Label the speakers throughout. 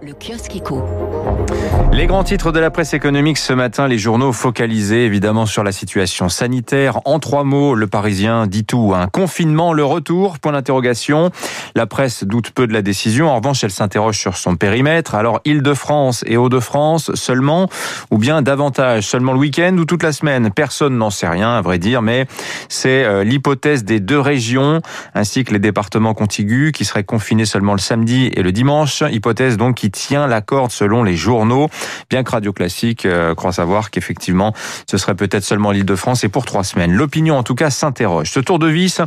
Speaker 1: Le kiosque éco.
Speaker 2: Les grands titres de la presse économique ce matin, les journaux focalisés évidemment sur la situation sanitaire. En trois mots, le Parisien dit tout. Un confinement, le retour, point d'interrogation. La presse doute peu de la décision. En revanche, elle s'interroge sur son périmètre. Alors, Île-de-France et Hauts-de-France seulement, ou bien davantage, seulement le week-end ou toute la semaine? Personne n'en sait rien, à vrai dire, mais c'est euh, l'hypothèse des deux régions, ainsi que les départements contigus, qui seraient confinés seulement le samedi et le dimanche. Hypothèse donc qui tient la corde selon les journaux, bien que Radio Classique euh, croit savoir qu'effectivement, ce serait peut-être seulement l'Île-de-France et pour trois semaines. L'opinion, en tout cas, s'interroge. Ce tour de vis,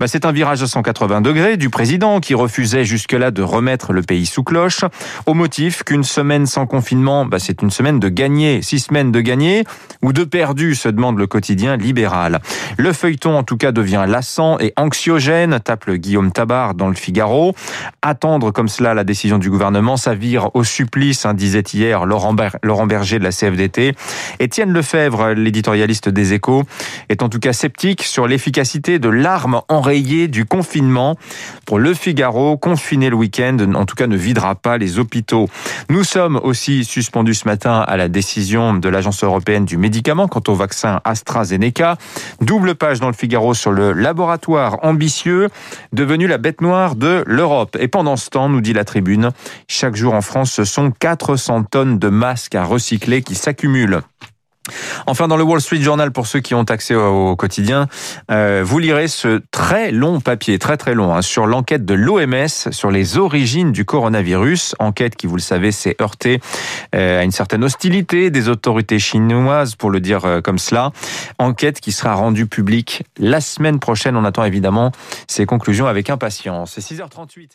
Speaker 2: bah, c'est un virage à 180 degrés du président qui refusait jusque-là de remettre le pays sous cloche, au motif qu'une semaine sans confinement, bah, c'est une semaine de gagné, six semaines de gagné ou de perdu, se demande le quotidien libéral. Le feuilleton, en tout cas, devient lassant et anxiogène, tape le Guillaume Tabar dans le Figaro. Attendre comme cela la décision du gouvernement, ça au supplice, hein, disait hier Laurent, Berger de la CFDT. Étienne Lefebvre, l'éditorialiste des Échos, est en tout cas sceptique sur l'efficacité de l'arme enrayée du confinement. Pour Le Figaro, confiner le week-end, en tout cas, ne videra pas les hôpitaux. Nous sommes aussi suspendus ce matin à la décision de l'Agence européenne du médicament quant au vaccin AstraZeneca. Double page dans Le Figaro sur le laboratoire ambitieux devenu la bête noire de l'Europe. Et pendant ce temps, nous dit la tribune, chaque jour en France, ce sont 400 tonnes de masques à recycler qui s'accumulent. Enfin, dans le Wall Street Journal, pour ceux qui ont accès au, quotidien, euh, vous lirez ce très long papier, très très long, hein, sur l'enquête de l'OMS sur les origines du coronavirus. Enquête qui, vous le savez, s'est heurtée euh, à une certaine hostilité des autorités chinoises, pour le dire euh, comme cela. Enquête qui sera rendue publique la semaine prochaine. On attend évidemment ces conclusions avec impatience. C'est 6h38.